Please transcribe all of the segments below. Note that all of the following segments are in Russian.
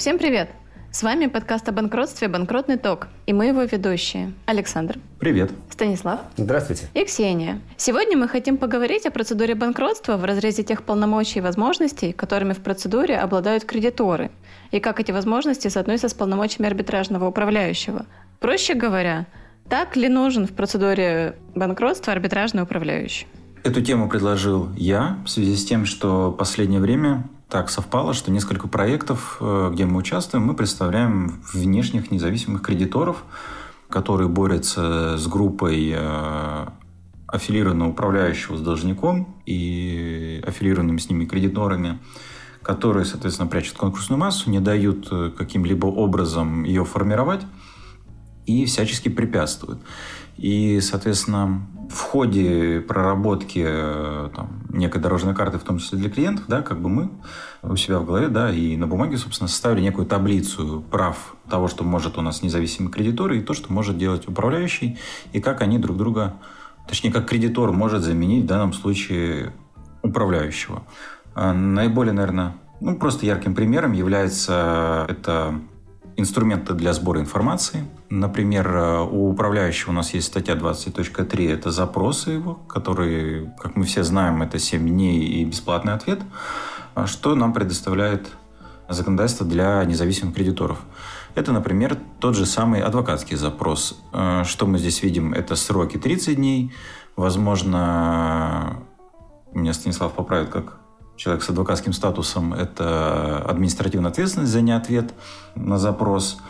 Всем привет! С вами подкаст о банкротстве «Банкротный ток» и мы его ведущие. Александр. Привет. Станислав. Здравствуйте. И Ксения. Сегодня мы хотим поговорить о процедуре банкротства в разрезе тех полномочий и возможностей, которыми в процедуре обладают кредиторы, и как эти возможности соотносятся с полномочиями арбитражного управляющего. Проще говоря, так ли нужен в процедуре банкротства арбитражный управляющий? Эту тему предложил я в связи с тем, что в последнее время так совпало, что несколько проектов, э, где мы участвуем, мы представляем внешних независимых кредиторов, которые борются с группой э, аффилированного управляющего с должником и аффилированными с ними кредиторами, которые, соответственно, прячут конкурсную массу, не дают э, каким-либо образом ее формировать и всячески препятствуют. И, соответственно, в ходе проработки э, там, некой дорожной карты, в том числе для клиентов, да, как бы мы у себя в голове, да, и на бумаге, собственно, составили некую таблицу прав того, что может у нас независимый кредитор, и то, что может делать управляющий, и как они друг друга, точнее, как кредитор может заменить в данном случае управляющего. А наиболее, наверное, ну, просто ярким примером является это инструменты для сбора информации. Например, э, у управляющего у нас есть статья 20.3, это запросы его, которые, как мы все знаем, это 7 дней и бесплатный ответ, а что нам предоставляет законодательство для независимых кредиторов. Это, например, тот же самый адвокатский запрос. Э, что мы здесь видим? Это сроки 30 дней. Возможно, меня Станислав поправит, как человек с адвокатским статусом, это административная ответственность за неответ на запрос.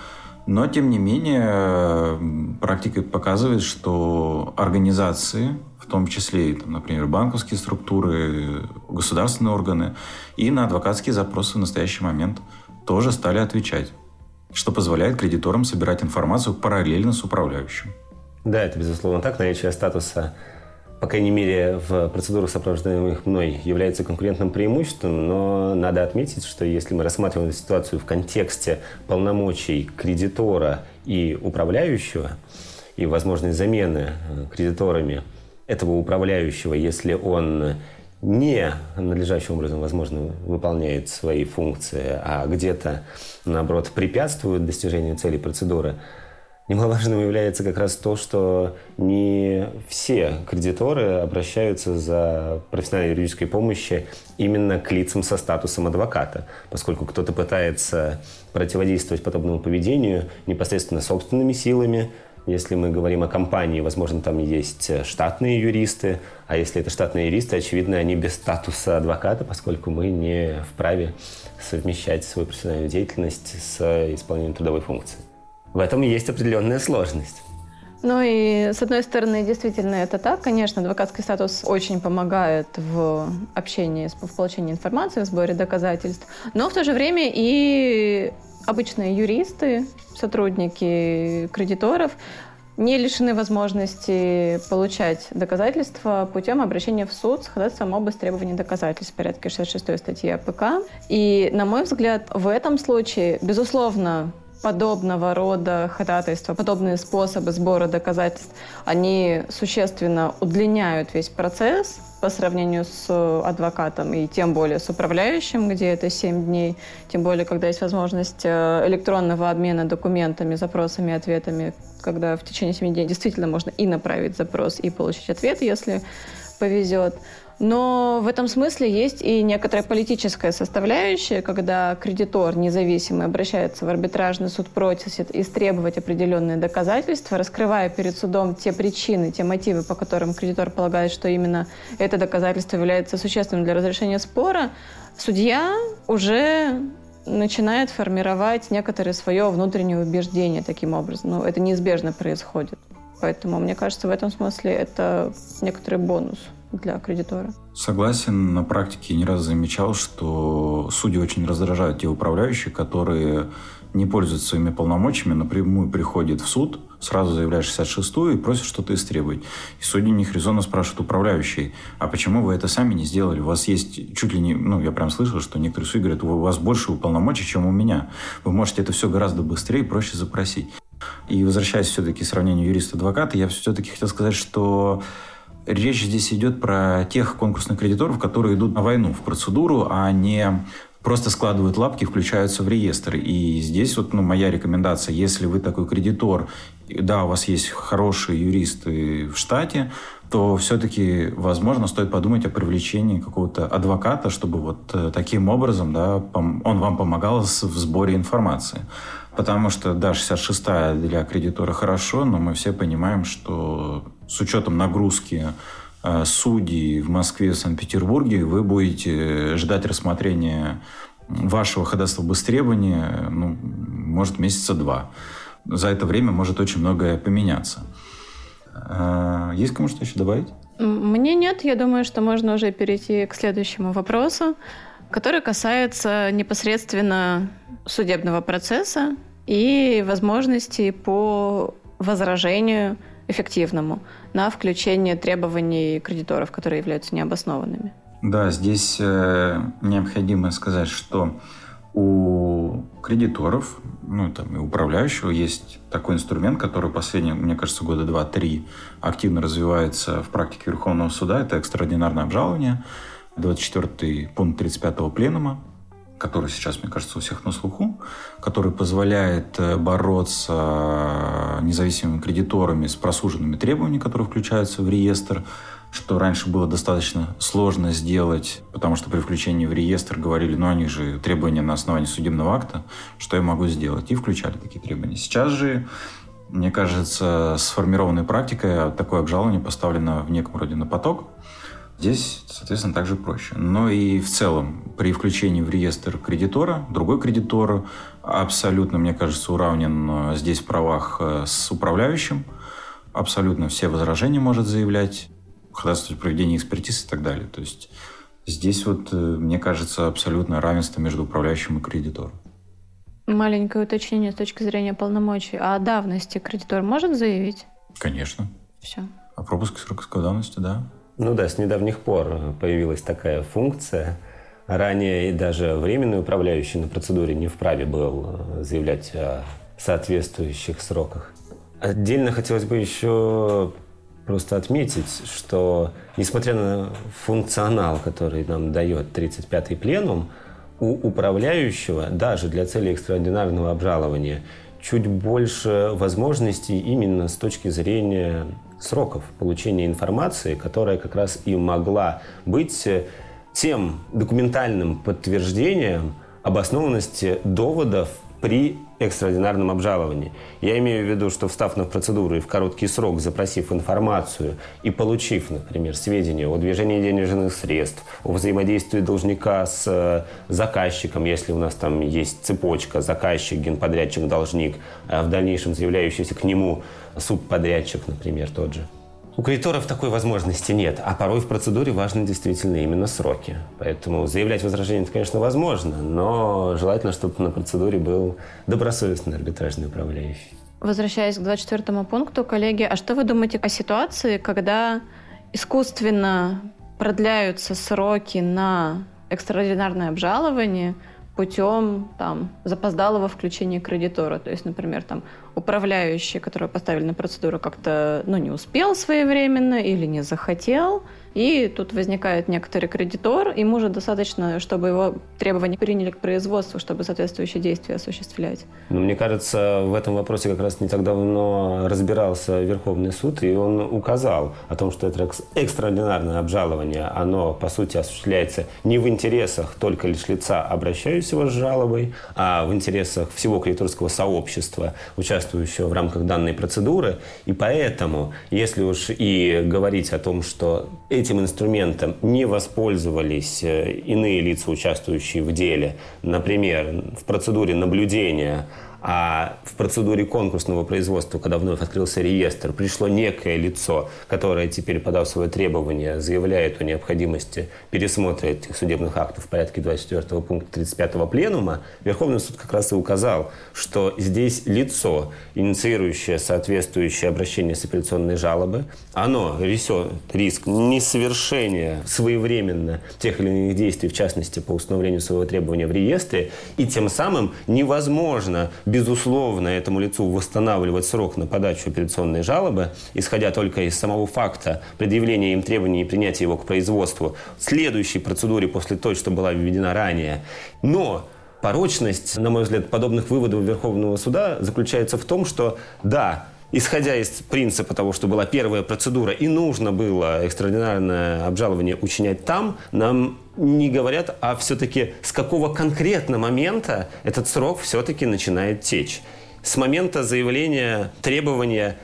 Но, тем не менее, практика показывает, что организации, в том числе, там, например, банковские структуры, государственные органы, и на адвокатские запросы в настоящий момент тоже стали отвечать, что позволяет кредиторам собирать информацию параллельно с управляющим. Да, это безусловно так. Наличие статуса по крайней мере, в процедурах, сопровождаемых мной, является конкурентным преимуществом, но надо отметить, что если мы рассматриваем ситуацию в контексте полномочий кредитора и управляющего, и возможной замены э, кредиторами этого управляющего, если он не надлежащим образом, возможно, выполняет свои функции, а где-то, наоборот, препятствует достижению цели процедуры, Немаловажным является как раз то, что не все кредиторы обращаются за профессиональной юридической помощью именно к лицам со статусом адвоката, поскольку кто-то пытается противодействовать подобному поведению непосредственно собственными силами, если мы говорим о компании, возможно, там есть штатные юристы, а если это штатные юристы, очевидно, они без статуса адвоката, поскольку мы не вправе совмещать свою профессиональную деятельность с исполнением трудовой функции в этом есть определенная сложность. Ну и, с одной стороны, действительно это так. Конечно, адвокатский статус очень помогает в общении, в получении информации, в сборе доказательств. Но в то же время и обычные юристы, сотрудники кредиторов не лишены возможности получать доказательства путем обращения в суд с ходатайством об истребовании доказательств в порядке 66 статьи АПК. И, на мой взгляд, в этом случае, безусловно, подобного рода ходатайства, подобные способы сбора доказательств, они существенно удлиняют весь процесс по сравнению с адвокатом и тем более с управляющим, где это 7 дней, тем более, когда есть возможность э, электронного обмена документами, запросами, ответами, когда в течение 7 дней действительно можно и направить запрос, и получить ответ, если повезет. Но в этом смысле есть и некоторая политическая составляющая, когда кредитор независимый обращается в арбитражный суд, просит истребовать определенные доказательства, раскрывая перед судом те причины, те мотивы, по которым кредитор полагает, что именно это доказательство является существенным для разрешения спора, судья уже начинает формировать некоторое свое внутреннее убеждение таким образом. Ну, это неизбежно происходит. Поэтому, мне кажется, в этом смысле это некоторый бонус для кредитора. Согласен. На практике не раз замечал, что судьи очень раздражают те управляющие, которые не пользуются своими полномочиями, напрямую приходят в суд, сразу заявляешь 66-ю и просят что-то истребовать. И судьи них резонно спрашивают управляющий, а почему вы это сами не сделали? У вас есть чуть ли не... Ну, я прям слышал, что некоторые судьи говорят, у вас больше полномочий, чем у меня. Вы можете это все гораздо быстрее и проще запросить. И возвращаясь все-таки к сравнению юриста-адвоката, я все-таки хотел сказать, что Речь здесь идет про тех конкурсных кредиторов, которые идут на войну, в процедуру, а не просто складывают лапки, включаются в реестр. И здесь вот ну, моя рекомендация, если вы такой кредитор, да, у вас есть хорошие юристы в штате, то все-таки, возможно, стоит подумать о привлечении какого-то адвоката, чтобы вот э, таким образом да, он вам помогал в сборе информации. Потому что, да, 66-я для кредитора хорошо, но мы все понимаем, что с учетом нагрузки э, судей в Москве, в Санкт-Петербурге, вы будете ждать рассмотрения вашего ходатайства без требования, ну, может, месяца два. За это время может очень многое поменяться. Э, есть кому что еще добавить? Мне нет. Я думаю, что можно уже перейти к следующему вопросу, который касается непосредственно судебного процесса и возможностей по возражению эффективному на включение требований кредиторов, которые являются необоснованными. Да, здесь э, необходимо сказать, что у кредиторов, ну, там, и управляющего есть такой инструмент, который последние, мне кажется, года два-три активно развивается в практике Верховного суда. Это экстраординарное обжалование. 24 пункт 35 пленума который сейчас, мне кажется, у всех на слуху, который позволяет э, бороться независимыми кредиторами с просуженными требованиями, которые включаются в реестр, что раньше было достаточно сложно сделать, потому что при включении в реестр говорили, ну, они же требования на основании судебного акта, что я могу сделать, и включали такие требования. Сейчас же мне кажется, сформированной практикой такое обжалование поставлено в неком роде на поток, Здесь, соответственно, также проще. Но и в целом при включении в реестр кредитора, другой кредитор абсолютно, мне кажется, уравнен э, здесь в правах э, с управляющим. Абсолютно все возражения может заявлять, ходатайствовать проведение экспертиз и так далее. То есть здесь вот, э, мне кажется, абсолютно равенство между управляющим и кредитором. Маленькое уточнение с точки зрения полномочий. А о давности кредитор может заявить? Конечно. Все. А пропуск срока давности, да. Ну да, с недавних пор появилась такая функция. Ранее и даже временный управляющий на процедуре не вправе был э, заявлять о соответствующих сроках. Отдельно хотелось бы еще просто отметить, что несмотря на функционал, который нам дает 35-й пленум, у управляющего даже для цели экстраординарного обжалования чуть больше возможностей именно с точки зрения сроков получения информации, которая как раз и могла быть э, тем документальным подтверждением обоснованности доводов при экстраординарном обжаловании. Я имею в виду, что встав на процедуру и в короткий срок запросив информацию и получив, например, сведения о движении денежных средств, о взаимодействии должника с э, заказчиком, если у нас там есть цепочка, заказчик, генподрядчик, должник, а в дальнейшем заявляющийся к нему субподрядчик, например, тот же. У кредиторов такой возможности нет, а порой в процедуре важны действительно именно сроки. Поэтому заявлять возражение, это, конечно, возможно, но желательно, чтобы на процедуре был добросовестный арбитражный управляющий. Возвращаясь к 24 пункту, коллеги, а что вы думаете о ситуации, когда искусственно продляются сроки на экстраординарное обжалование путем там, запоздалого включения кредитора? То есть, например, там, управляющий, который поставили на процедуру, как-то ну, не успел своевременно или не захотел, и тут возникает некоторый кредитор, ему же достаточно, чтобы его требования приняли к производству, чтобы соответствующие действия осуществлять. Но мне кажется, в этом вопросе как раз не так давно разбирался Верховный суд, и он указал о том, что это экстраординарное обжалование, оно, по сути, осуществляется не в интересах только лишь лица, обращающегося с жалобой, а в интересах всего кредиторского сообщества, участвующего в рамках данной процедуры. И поэтому, если уж и говорить о том, что этим инструментом не воспользовались э, иные лица, участвующие в деле, например, в процедуре наблюдения а в процедуре конкурсного производства, когда вновь открылся реестр, пришло некое лицо, которое теперь, подав свое требование, заявляет о необходимости пересмотра этих судебных актов в порядке 24 пункта 35 пленума, Верховный суд как раз и указал, что здесь лицо, инициирующее соответствующее обращение с апелляционной жалобы, оно несет риск несовершения своевременно тех или иных действий, в частности, по установлению своего требования в реестре, и тем самым невозможно безусловно, этому лицу восстанавливать срок на подачу апелляционной жалобы, исходя только из самого факта предъявления им требований и принятия его к производству, в следующей процедуре после той, что была введена ранее. Но порочность, на мой взгляд, подобных выводов Верховного суда заключается в том, что да, исходя из принципа того, что была первая процедура и нужно было экстраординарное обжалование учинять там, нам не говорят, а все-таки с какого конкретно момента этот срок все-таки начинает течь. С момента заявления требования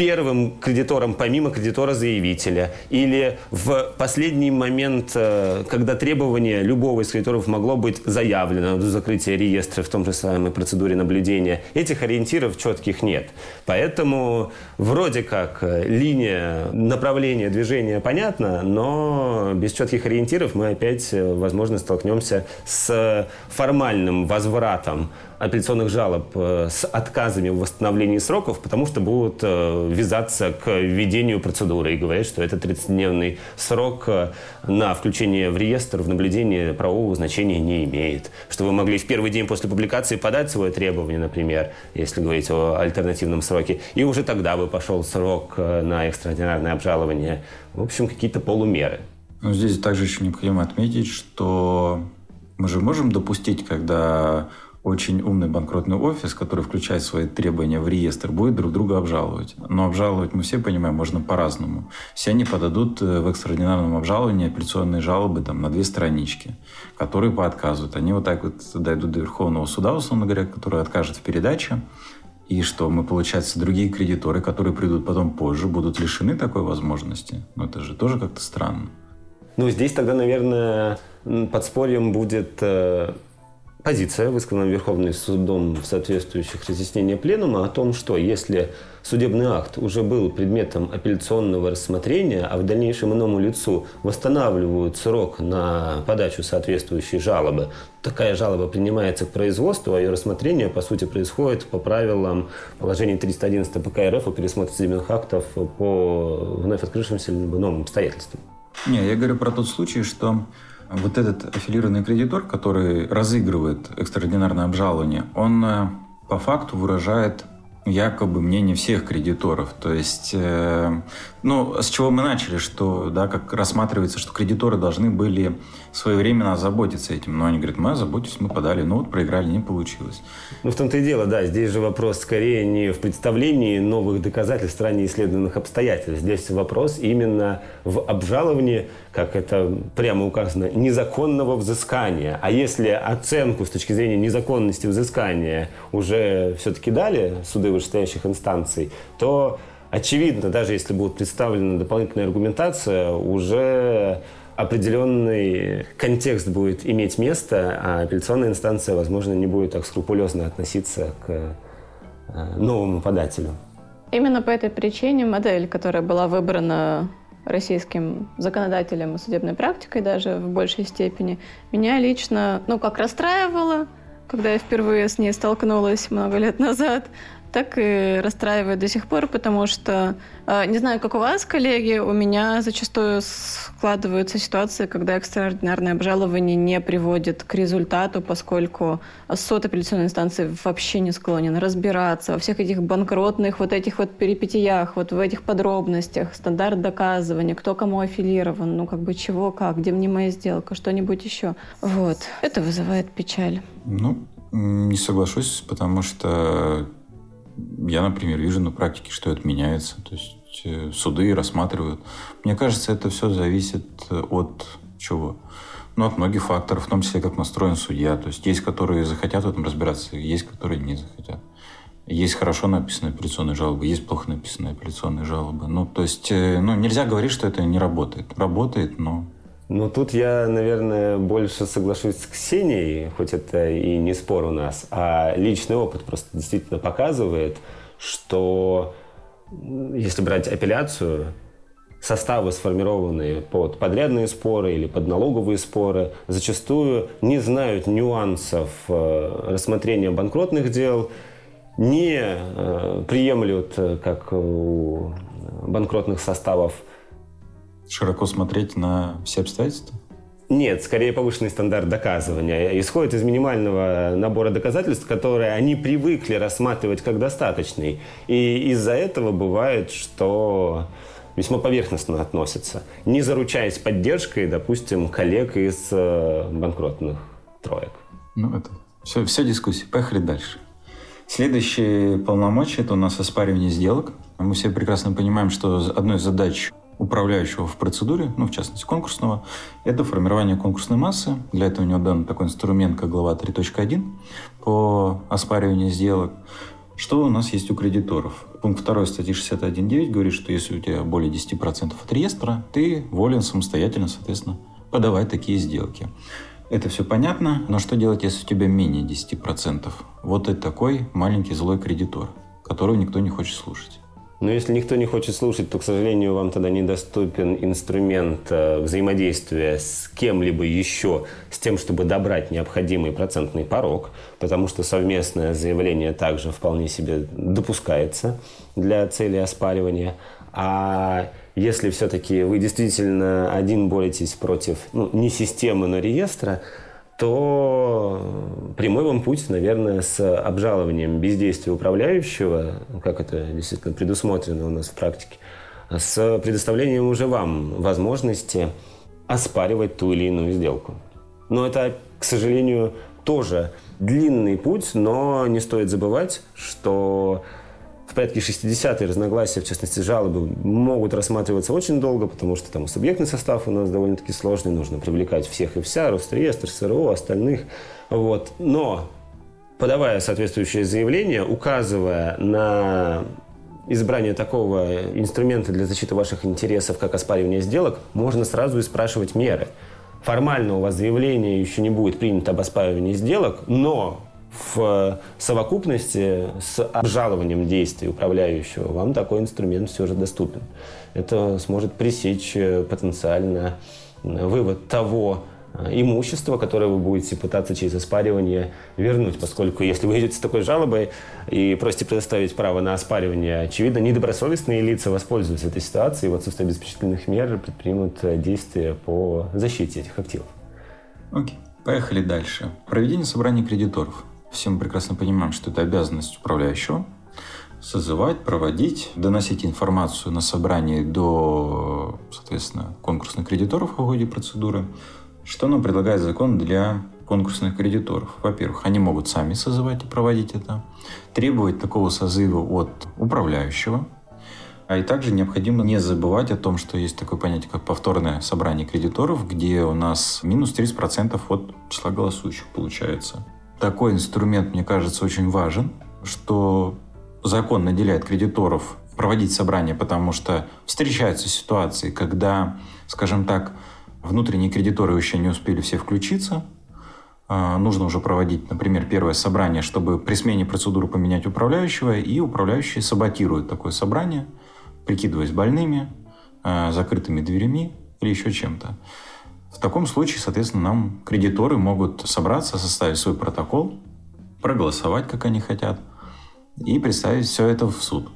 первым кредитором помимо кредитора-заявителя или в последний момент, э, когда требование любого из кредиторов могло быть заявлено до закрытия реестра в том же самой процедуре наблюдения. Этих ориентиров четких нет. Поэтому вроде как э, линия направления движения понятна, но без четких ориентиров мы опять, э, возможно, столкнемся с формальным возвратом апелляционных жалоб э, с отказами в восстановлении сроков, потому что будут э, ввязаться к введению процедуры и говорят, что это 30-дневный срок э, на включение в реестр, в наблюдение правового значения не имеет. Что вы могли в первый день после публикации подать свое требование, например, если говорить о альтернативном сроке, и уже тогда бы пошел срок на экстраординарное обжалование. В общем, какие-то полумеры. Ну, здесь также еще необходимо отметить, что мы же можем допустить, когда очень умный банкротный офис, который включает свои требования в реестр, будет друг друга обжаловать. Но обжаловать, мы все понимаем, можно по-разному. Все они подадут э, в экстраординарном обжаловании апелляционные жалобы там, на две странички, которые поотказывают. Они вот так вот дойдут до Верховного суда, условно говоря, который откажет в передаче. И что мы, получается, другие кредиторы, которые придут потом позже, будут лишены такой возможности. Ну, это же тоже как-то странно. Ну, здесь тогда, наверное, подспорьем будет э, позиция, высказанная Верховным судом в соответствующих разъяснениях Пленума о том, что если судебный акт уже был предметом апелляционного рассмотрения, а в дальнейшем иному лицу восстанавливают срок на подачу соответствующей жалобы, такая жалоба принимается к производству, а ее рассмотрение, по сути, происходит по правилам положения 311 ПК РФ о пересмотре судебных актов по вновь открывшимся новым обстоятельствам. Не, я говорю про тот случай, что вот этот аффилированный кредитор, который разыгрывает экстраординарное обжалование, он э, по факту выражает якобы мнение всех кредиторов. То есть, э, ну, с чего мы начали, что, да, как рассматривается, что кредиторы должны были своевременно озаботиться этим. Но они говорят, мы озаботились, мы подали, ну вот проиграли, не получилось. Ну, в том-то и дело, да, здесь же вопрос скорее не в представлении новых доказательств ранее исследованных обстоятельств. Здесь вопрос именно в обжаловании, как это прямо указано, незаконного взыскания. А если оценку с точки зрения незаконности взыскания уже все-таки дали суды вышестоящих инстанций, то очевидно, даже если будет представлена дополнительная аргументация, уже определенный контекст будет иметь место, а апелляционная инстанция, возможно, не будет так скрупулезно относиться к э, новому подателю. Именно по этой причине модель, которая была выбрана российским законодателем и судебной практикой даже в большей степени, меня лично, ну, как расстраивала, когда я впервые с ней столкнулась много лет назад, так и расстраивает до сих пор, потому что, э, не знаю, как у вас, коллеги, у меня зачастую складываются ситуации, когда экстраординарное обжалование не приводит к результату, поскольку суд апелляционной инстанции вообще не склонен разбираться во всех этих банкротных вот этих вот перипетиях, вот в этих подробностях, стандарт доказывания, кто кому аффилирован, ну как бы чего, как, где мне моя сделка, что-нибудь еще. Вот. Это вызывает печаль. Ну, не соглашусь, потому что я, например, вижу на практике, что это меняется. То есть э, суды рассматривают. Мне кажется, это все зависит э, от чего? Ну, от многих факторов, в том числе, как настроен судья. То есть есть, которые захотят в этом разбираться, есть, которые не захотят. Есть хорошо написанные апелляционные жалобы, есть плохо написанные апелляционные жалобы. Ну, то есть, э, ну, нельзя говорить, что это не работает. Работает, но ну, тут я, наверное, больше соглашусь с Ксенией, хоть это и не спор у нас, а личный опыт просто действительно показывает, что если брать апелляцию, составы, сформированные под подрядные споры или под налоговые споры, зачастую не знают нюансов э, рассмотрения банкротных дел, не э, приемлют, э, как у банкротных составов, широко смотреть на все обстоятельства? Нет, скорее повышенный стандарт доказывания. Исходит из минимального набора доказательств, которые они привыкли рассматривать как достаточный. И из-за этого бывает, что весьма поверхностно относятся, не заручаясь поддержкой, допустим, коллег из э, банкротных троек. Ну, это все, все дискуссии. Поехали дальше. Следующие полномочия – это у нас оспаривание сделок. Мы все прекрасно понимаем, что одной из задач управляющего в процедуре, ну, в частности, конкурсного, это формирование конкурсной массы. Для этого у него дан такой инструмент, как глава 3.1 по оспариванию сделок. Что у нас есть у кредиторов? Пункт 2 статьи 61.9 говорит, что если у тебя более 10% от реестра, ты волен самостоятельно, соответственно, подавать такие сделки. Это все понятно, но что делать, если у тебя менее 10%? Вот это такой маленький злой кредитор, которого никто не хочет слушать. Но если никто не хочет слушать, то, к сожалению, вам тогда недоступен инструмент э, взаимодействия с кем-либо еще, с тем, чтобы добрать необходимый процентный порог, потому что совместное заявление также вполне себе допускается для цели оспаривания. А если все-таки вы действительно один боретесь против, ну, не системы, но реестра, то прямой вам путь, наверное, с обжалованием бездействия управляющего, как это действительно предусмотрено у нас в практике, с предоставлением уже вам возможности оспаривать ту или иную сделку. Но это, к сожалению, тоже длинный путь, но не стоит забывать, что в порядке 60 разногласия, в частности жалобы, могут рассматриваться очень долго, потому что там субъектный состав у нас довольно-таки сложный, нужно привлекать всех и вся, Росреестр, СРО, остальных. Вот. Но подавая соответствующее заявление, указывая на избрание такого инструмента для защиты ваших интересов, как оспаривание сделок, можно сразу и спрашивать меры. Формально у вас заявление еще не будет принято об оспаривании сделок, но в совокупности с обжалованием действий управляющего вам такой инструмент все же доступен. Это сможет пресечь э, потенциально э, вывод того э, имущества, которое вы будете пытаться через оспаривание вернуть, поскольку если вы идете с такой жалобой и просите предоставить право на оспаривание, очевидно, недобросовестные лица воспользуются этой ситуацией и в отсутствие обеспечительных мер предпримут действия по защите этих активов. Окей, поехали дальше. Проведение собрания кредиторов. Все мы прекрасно понимаем, что это обязанность управляющего созывать, проводить, доносить информацию на собрании до, соответственно, конкурсных кредиторов в ходе процедуры. Что нам предлагает закон для конкурсных кредиторов? Во-первых, они могут сами созывать и проводить это, требовать такого созыва от управляющего, а и также необходимо не забывать о том, что есть такое понятие, как повторное собрание кредиторов, где у нас минус 30% от числа голосующих получается такой инструмент, мне кажется, очень важен, что закон наделяет кредиторов проводить собрания, потому что встречаются ситуации, когда, скажем так, внутренние кредиторы еще не успели все включиться, а, нужно уже проводить, например, первое собрание, чтобы при смене процедуры поменять управляющего, и управляющие саботируют такое собрание, прикидываясь больными, а, закрытыми дверями или еще чем-то. В таком случае, соответственно, нам кредиторы могут собраться, составить свой протокол, проголосовать, как они хотят, и представить все это в суд.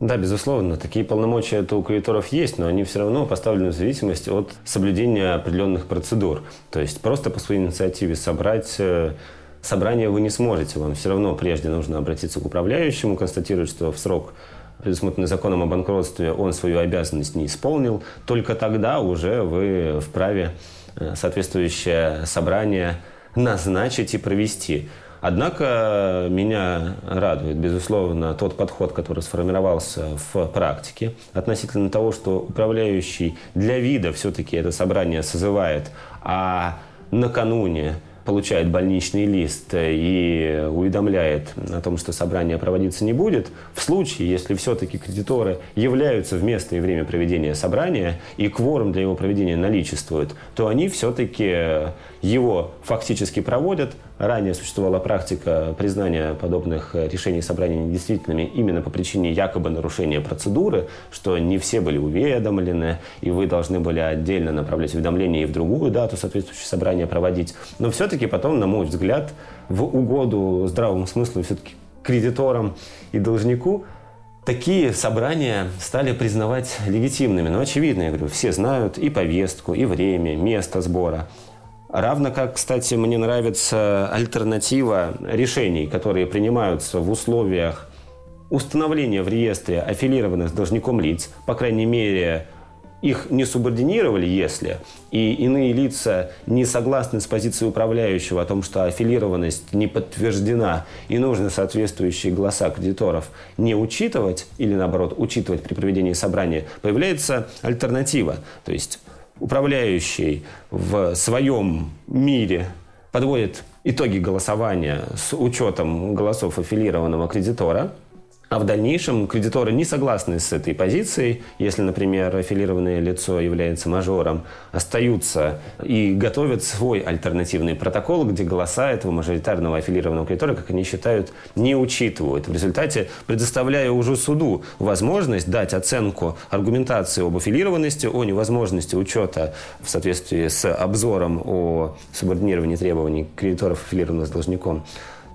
Да, безусловно, такие полномочия это у кредиторов есть, но они все равно поставлены в зависимости от соблюдения определенных процедур. То есть просто по своей инициативе собрать э, собрание вы не сможете. Вам все равно прежде нужно обратиться к управляющему, констатировать, что в срок предусмотренный законом о банкротстве, он свою обязанность не исполнил, только тогда уже вы вправе э, соответствующее собрание назначить и провести. Однако меня радует, безусловно, тот подход, который сформировался в практике относительно того, что управляющий для вида все-таки это собрание созывает, а накануне получает больничный лист и уведомляет о том, что собрание проводиться не будет, в случае, если все-таки кредиторы являются в место и время проведения собрания, и кворум для его проведения наличествует, то они все-таки его фактически проводят. Ранее существовала практика признания подобных решений собрания недействительными именно по причине якобы нарушения процедуры, что не все были уведомлены, и вы должны были отдельно направлять уведомление и в другую дату соответствующее собрание проводить. Но все-таки потом, на мой взгляд, в угоду здравому смыслу все-таки кредиторам и должнику такие собрания стали признавать легитимными. Но очевидно, я говорю, все знают и повестку, и время, место сбора. Равно как, кстати, мне нравится альтернатива решений, которые принимаются в условиях установления в реестре аффилированных с должником лиц, по крайней мере, их не субординировали, если, и иные лица не согласны с позицией управляющего о том, что аффилированность не подтверждена и нужно соответствующие голоса кредиторов не учитывать или, наоборот, учитывать при проведении собрания, появляется альтернатива. То есть управляющий в своем мире подводит итоги голосования с учетом голосов аффилированного кредитора – а в дальнейшем кредиторы не согласны с этой позицией, если, например, аффилированное лицо является мажором, остаются и готовят свой альтернативный протокол, где голоса этого мажоритарного аффилированного кредитора, как они считают, не учитывают. В результате предоставляя уже суду возможность дать оценку аргументации об аффилированности, о невозможности учета в соответствии с обзором о субординировании требований кредиторов, аффилированных с должником,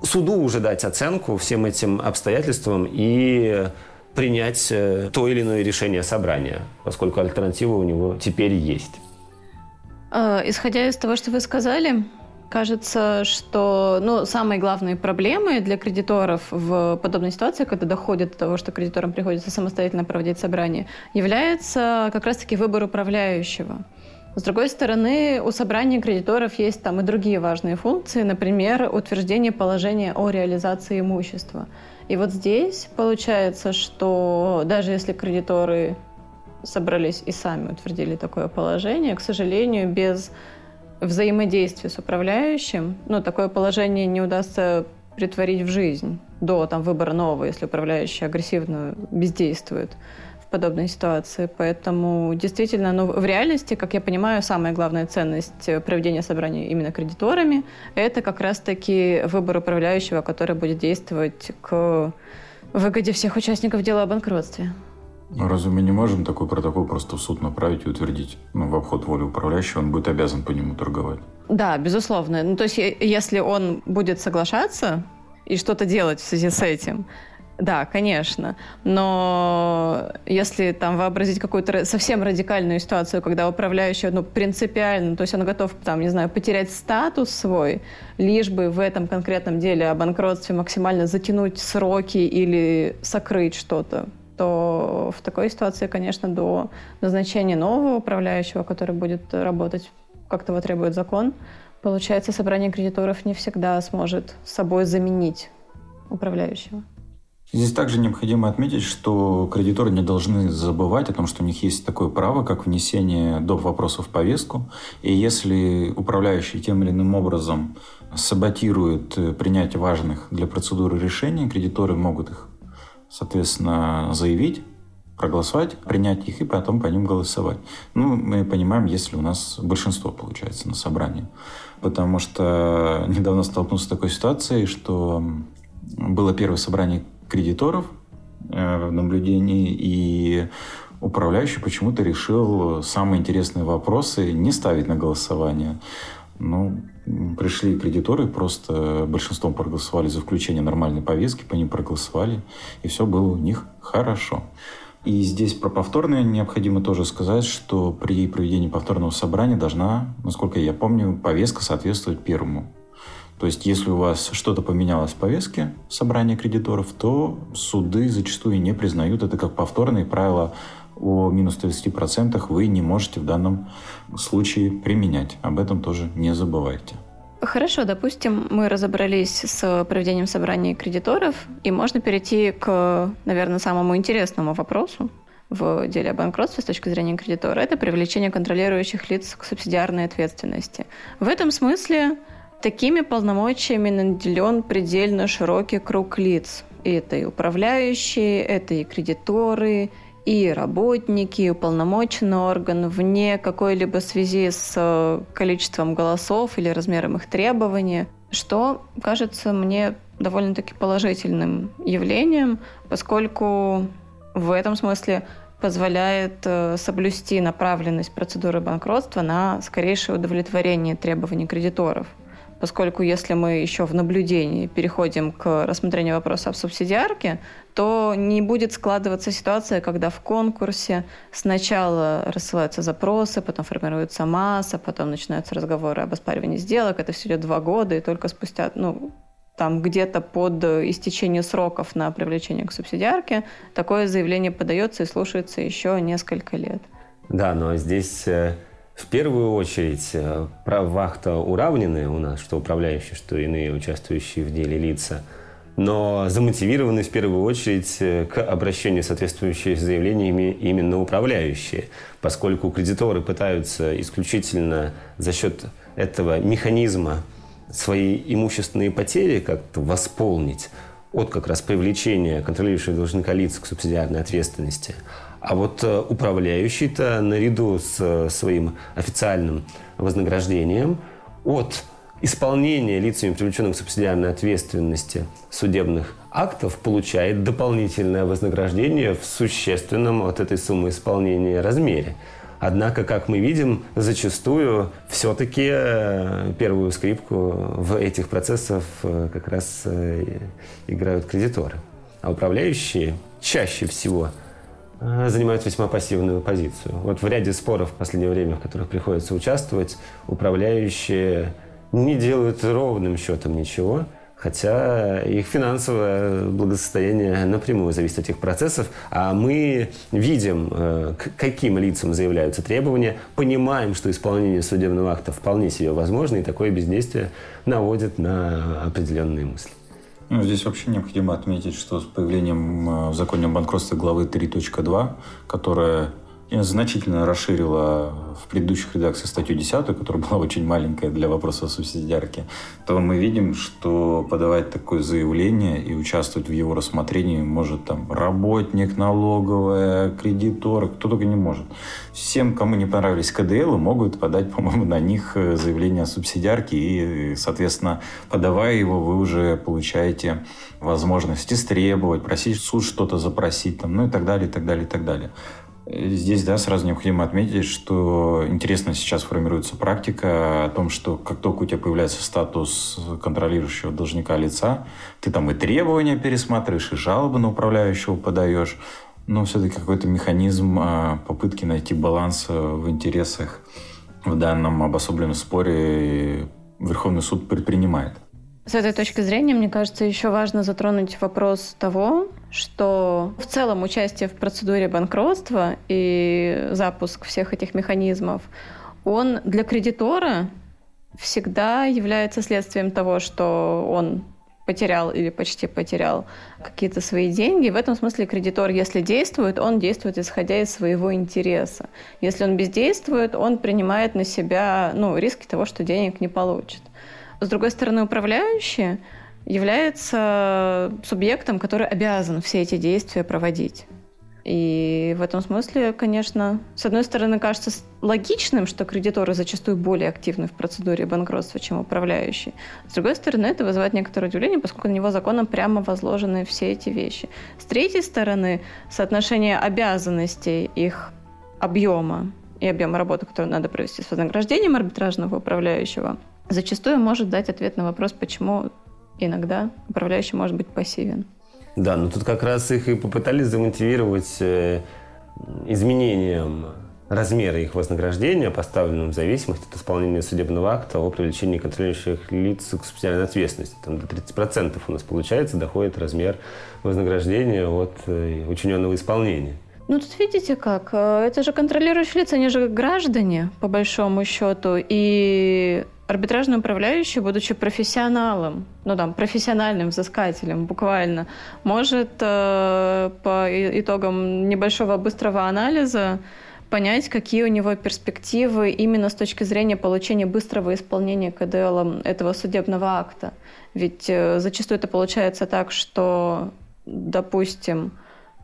суду уже дать оценку всем этим обстоятельствам и принять э, то или иное решение собрания, поскольку альтернатива у него теперь есть. А, исходя из того, что вы сказали, кажется, что ну, самые главные проблемы для кредиторов в подобной ситуации, когда доходит до того, что кредиторам приходится самостоятельно проводить собрание, является как раз-таки выбор управляющего. С другой стороны, у собрания кредиторов есть там и другие важные функции, например, утверждение положения о реализации имущества. И вот здесь получается, что даже если кредиторы собрались и сами утвердили такое положение, к сожалению, без взаимодействия с управляющим, ну, такое положение не удастся притворить в жизнь до там, выбора нового, если управляющий агрессивно бездействует подобной ситуации. Поэтому действительно, ну, в реальности, как я понимаю, самая главная ценность проведения собраний именно кредиторами – это как раз-таки выбор управляющего, который будет действовать к выгоде всех участников дела о банкротстве. Ну, разве мы не можем такой протокол просто в суд направить и утвердить? Ну, в обход воли управляющего он будет обязан по нему торговать. Да, безусловно. Ну, то есть, если он будет соглашаться и что-то делать в связи с этим, да, конечно. Но если там вообразить какую-то совсем радикальную ситуацию, когда управляющий, ну, принципиально, то есть он готов, там, не знаю, потерять статус свой, лишь бы в этом конкретном деле о банкротстве максимально затянуть сроки или сокрыть что-то, то в такой ситуации, конечно, до назначения нового управляющего, который будет работать, как того требует закон, получается, собрание кредиторов не всегда сможет собой заменить управляющего. Здесь также необходимо отметить, что кредиторы не должны забывать о том, что у них есть такое право, как внесение доп. вопросов в повестку. И если управляющий тем или иным образом саботирует э, принятие важных для процедуры решений, кредиторы могут их, соответственно, заявить, проголосовать, принять их и потом по ним голосовать. Ну, мы понимаем, если у нас большинство получается на собрании. Потому что недавно столкнулся с такой ситуацией, что было первое собрание кредиторов э, в наблюдении, и управляющий почему-то решил самые интересные вопросы не ставить на голосование. Ну, пришли кредиторы, просто большинством проголосовали за включение нормальной повестки, по ним проголосовали, и все было у них хорошо. И здесь про повторное необходимо тоже сказать, что при проведении повторного собрания должна, насколько я помню, повестка соответствовать первому то есть, если у вас что-то поменялось в повестке собрания кредиторов, то суды зачастую не признают это как повторные правила о минус 30% вы не можете в данном случае применять. Об этом тоже не забывайте. Хорошо, допустим, мы разобрались с проведением собрания кредиторов, и можно перейти к, наверное, самому интересному вопросу в деле о банкротстве с точки зрения кредитора. Это привлечение контролирующих лиц к субсидиарной ответственности. В этом смысле Такими полномочиями наделен предельно широкий круг лиц. Это и управляющие, это и кредиторы, и работники, и уполномоченный орган вне какой-либо связи с э, количеством голосов или размером их требования, что кажется мне довольно-таки положительным явлением, поскольку в этом смысле позволяет э, соблюсти направленность процедуры банкротства на скорейшее удовлетворение требований кредиторов – поскольку если мы еще в наблюдении переходим к рассмотрению вопроса об субсидиарке, то не будет складываться ситуация, когда в конкурсе сначала рассылаются запросы, потом формируется масса, потом начинаются разговоры об оспаривании сделок. Это все идет два года, и только спустя, ну, там где-то под истечение сроков на привлечение к субсидиарке такое заявление подается и слушается еще несколько лет. Да, но здесь э, в первую очередь э, прав вахта уравнены у нас, что управляющие, что иные участвующие в деле лица, но замотивированы в первую очередь э, к обращению соответствующими заявлениями именно управляющие, поскольку кредиторы пытаются исключительно за счет этого механизма свои имущественные потери как-то восполнить от как раз привлечения контролирующего должника лиц к субсидиарной ответственности – а вот э, управляющий-то наряду с э, своим официальным вознаграждением от исполнения лицами, привлеченных к субсидиарной ответственности судебных актов, получает дополнительное вознаграждение в существенном от этой суммы исполнения размере. Однако, как мы видим, зачастую все-таки э, первую скрипку в этих процессах как раз играют кредиторы. А управляющие чаще всего – занимают весьма пассивную позицию. Вот в ряде споров в последнее время, в которых приходится участвовать, управляющие не делают ровным счетом ничего, хотя их финансовое благосостояние напрямую зависит от этих процессов, а мы видим, э, к каким лицам заявляются требования, понимаем, что исполнение судебного акта вполне себе возможно, и такое бездействие наводит на определенные мысли. Ну, здесь вообще необходимо отметить, что с появлением э, в законе о банкротстве главы 3.2, которая значительно расширила в предыдущих редакциях статью 10, которая была очень маленькая для вопроса о субсидиарке, то мы видим, что подавать такое заявление и участвовать в его рассмотрении может там работник, налоговая, кредитор, кто только не может. Всем, кому не понравились КДЛ, могут подать, по-моему, на них э, заявление о субсидиарке и, соответственно, подавая его, вы уже получаете возможность истребовать, просить суд что-то запросить, там, ну и так далее, и так далее, и так далее. Здесь, да, сразу необходимо отметить, что интересно сейчас формируется практика о том, что как только у тебя появляется статус контролирующего должника лица, ты там и требования пересматриваешь, и жалобы на управляющего подаешь, но все-таки какой-то механизм а, попытки найти баланс в интересах в данном обособленном споре Верховный суд предпринимает. С этой точки зрения, мне кажется, еще важно затронуть вопрос того, что в целом участие в процедуре банкротства и запуск всех этих механизмов, он для кредитора всегда является следствием того, что он потерял или почти потерял какие-то свои деньги. В этом смысле кредитор, если действует, он действует исходя из своего интереса. Если он бездействует, он принимает на себя ну, риски того, что денег не получит. С другой стороны, управляющий является субъектом, который обязан все эти действия проводить. И в этом смысле, конечно, с одной стороны, кажется логичным, что кредиторы зачастую более активны в процедуре банкротства, чем управляющие. С другой стороны, это вызывает некоторое удивление, поскольку на него законом прямо возложены все эти вещи. С третьей стороны, соотношение обязанностей, их объема и объема работы, которую надо провести с вознаграждением арбитражного управляющего, зачастую может дать ответ на вопрос, почему иногда управляющий может быть пассивен. Да, но тут как раз их и попытались замотивировать э, изменением размера их вознаграждения, поставленным в зависимости от исполнения судебного акта о привлечении контролирующих лиц к субсидиарной ответственности. Там до 30% у нас получается доходит размер вознаграждения от э, учиненного исполнения. Ну, тут видите как, э, это же контролирующие лица, они же граждане, по большому счету, и арбитражный управляющий, будучи профессионалом, ну там, профессиональным взыскателем буквально, может э, по итогам небольшого быстрого анализа понять, какие у него перспективы именно с точки зрения получения быстрого исполнения КДЛ этого судебного акта. Ведь э, зачастую это получается так, что, допустим,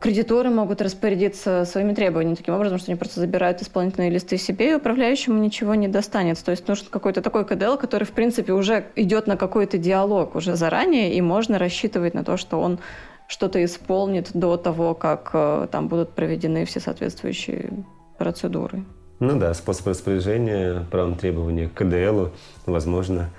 Кредиторы могут распорядиться своими требованиями таким образом, что они просто забирают исполнительные листы себе, и управляющему ничего не достанется. То есть нужен какой-то такой КДЛ, который, в принципе, уже идет на какой-то диалог уже заранее, и можно рассчитывать на то, что он что-то исполнит до того, как э, там будут проведены все соответствующие процедуры. Ну да, способ распоряжения правом требования к КДЛу, возможно,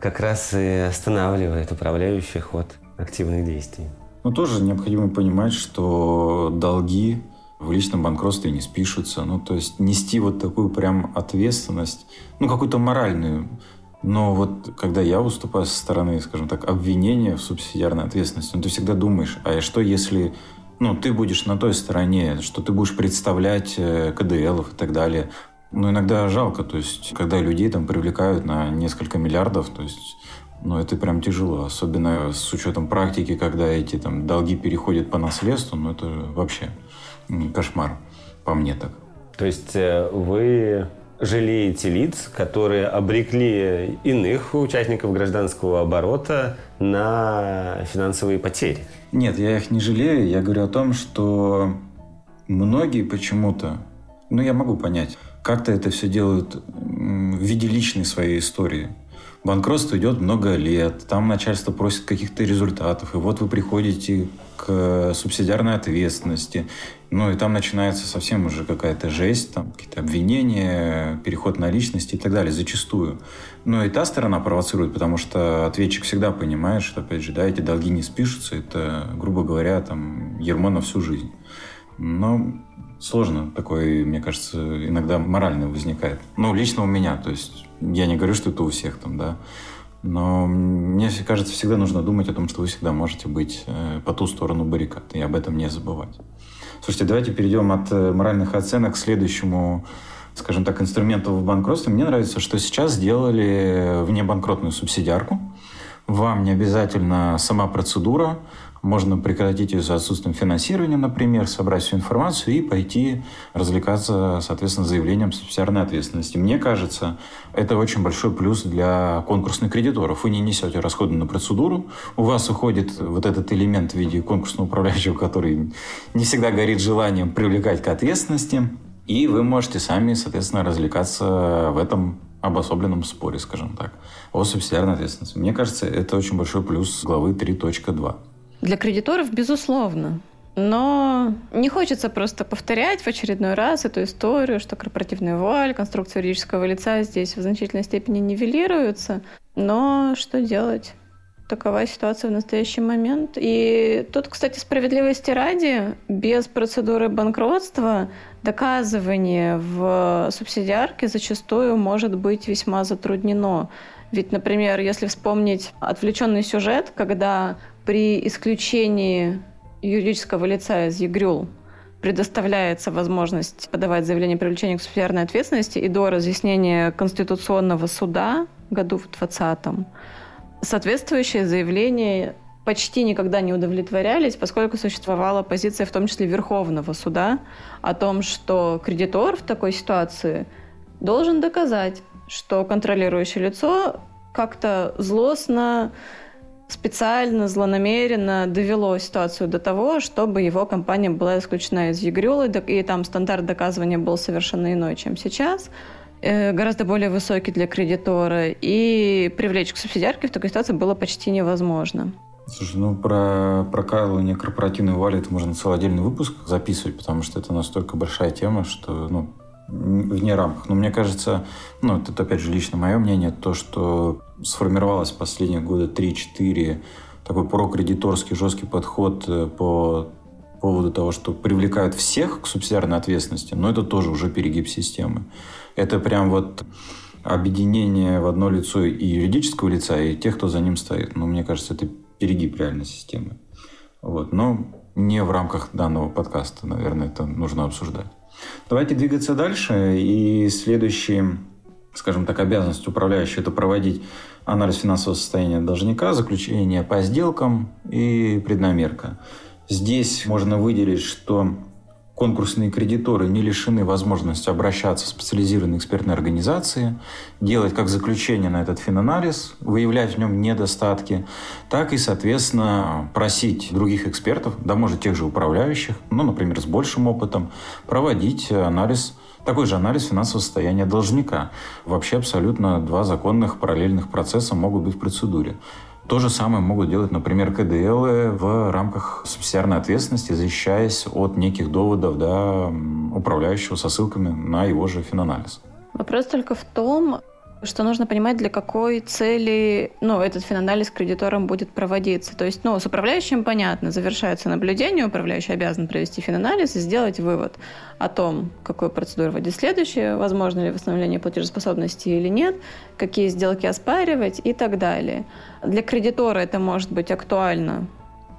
как раз и останавливает управляющих от активных действий. Но тоже необходимо понимать, что долги в личном банкротстве не спишутся. Ну, то есть нести вот такую прям ответственность, ну, какую-то моральную. Но вот когда я выступаю со стороны, скажем так, обвинения в субсидиарной ответственности, ну, ты всегда думаешь, а что если ну, ты будешь на той стороне, что ты будешь представлять э, КДЛов и так далее. Но иногда жалко, то есть, когда людей там привлекают на несколько миллиардов, то есть, ну, это прям тяжело, особенно с учетом практики, когда эти там долги переходят по наследству, ну, это вообще кошмар, по мне так. То есть э, вы жалеете лиц, которые обрекли иных участников гражданского оборота на финансовые потери? Нет, я их не жалею. Я говорю о том, что многие почему-то, ну я могу понять, как-то это все делают в виде личной своей истории. Банкротство идет много лет, там начальство просит каких-то результатов, и вот вы приходите к субсидиарной ответственности, ну и там начинается совсем уже какая-то жесть, там какие-то обвинения, переход на личность и так далее, зачастую. Но и та сторона провоцирует, потому что ответчик всегда понимает, что, опять же, да, эти долги не спишутся, это, грубо говоря, там, ермо на всю жизнь. Но сложно такое, мне кажется, иногда морально возникает. Ну, лично у меня, то есть я не говорю, что это у всех там, да, но мне кажется, всегда нужно думать о том, что вы всегда можете быть э, по ту сторону баррикад, и об этом не забывать. Слушайте, давайте перейдем от э, моральных оценок к следующему, скажем так, инструменту в банкротстве. Мне нравится, что сейчас сделали внебанкротную субсидиарку. Вам не обязательно сама процедура, можно прекратить ее за отсутствием финансирования, например, собрать всю информацию и пойти развлекаться, соответственно, заявлением субсидиарной ответственности. Мне кажется, это очень большой плюс для конкурсных кредиторов. Вы не несете расходы на процедуру, у вас уходит вот этот элемент в виде конкурсного управляющего, который не всегда горит желанием привлекать к ответственности, и вы можете сами, соответственно, развлекаться в этом обособленном споре, скажем так, о субсидиарной ответственности. Мне кажется, это очень большой плюс главы 3.2. Для кредиторов, безусловно. Но не хочется просто повторять в очередной раз эту историю, что корпоративная вуаль, конструкция юридического лица здесь в значительной степени нивелируются. Но что делать? Такова ситуация в настоящий момент. И тут, кстати, справедливости ради, без процедуры банкротства доказывание в субсидиарке зачастую может быть весьма затруднено. Ведь, например, если вспомнить отвлеченный сюжет, когда при исключении юридического лица из ЕГРЮЛ предоставляется возможность подавать заявление о привлечении к субсидиарной ответственности и до разъяснения Конституционного суда году в 2020 соответствующие заявления почти никогда не удовлетворялись, поскольку существовала позиция, в том числе Верховного суда, о том, что кредитор в такой ситуации должен доказать, что контролирующее лицо как-то злостно специально, злонамеренно довело ситуацию до того, чтобы его компания была исключена из ЕГРЮЛа, и там стандарт доказывания был совершенно иной, чем сейчас э, гораздо более высокий для кредитора, и привлечь к субсидиарке в такой ситуации было почти невозможно. Слушай, ну про прокалывание корпоративной вали это можно целый отдельный выпуск записывать, потому что это настолько большая тема, что ну, вне рамках. Но мне кажется, ну, это опять же лично мое мнение, то, что сформировалось последние годы 3-4 такой прокредиторский жесткий подход э, по поводу того, что привлекают всех к субсидиарной ответственности, но это тоже уже перегиб системы. Это прям вот объединение в одно лицо и юридического лица, и тех, кто за ним стоит. Ну, мне кажется, это перегиб реальной системы. Вот. Но не в рамках данного подкаста, наверное, это нужно обсуждать. Давайте двигаться дальше. И следующий, скажем так, обязанность управляющего – это проводить анализ финансового состояния должника, заключение по сделкам и преднамерка. Здесь можно выделить, что конкурсные кредиторы не лишены возможности обращаться в специализированные экспертные организации, делать как заключение на этот финанализ, выявлять в нем недостатки, так и, соответственно, просить других экспертов, да, может, тех же управляющих, ну, например, с большим опытом, проводить анализ такой же анализ финансового состояния должника. Вообще абсолютно два законных параллельных процесса могут быть в процедуре. То же самое могут делать, например, КДЛ в рамках субсидиарной ответственности, защищаясь от неких доводов да, управляющего со ссылками на его же финанализ. Вопрос только в том, что нужно понимать, для какой цели ну, этот финанализ кредитором будет проводиться. То есть, ну, с управляющим понятно, завершается наблюдение, управляющий обязан провести финанализ и сделать вывод о том, какую процедуру вводить следующее, возможно ли восстановление платежеспособности или нет, какие сделки оспаривать и так далее. Для кредитора это может быть актуально,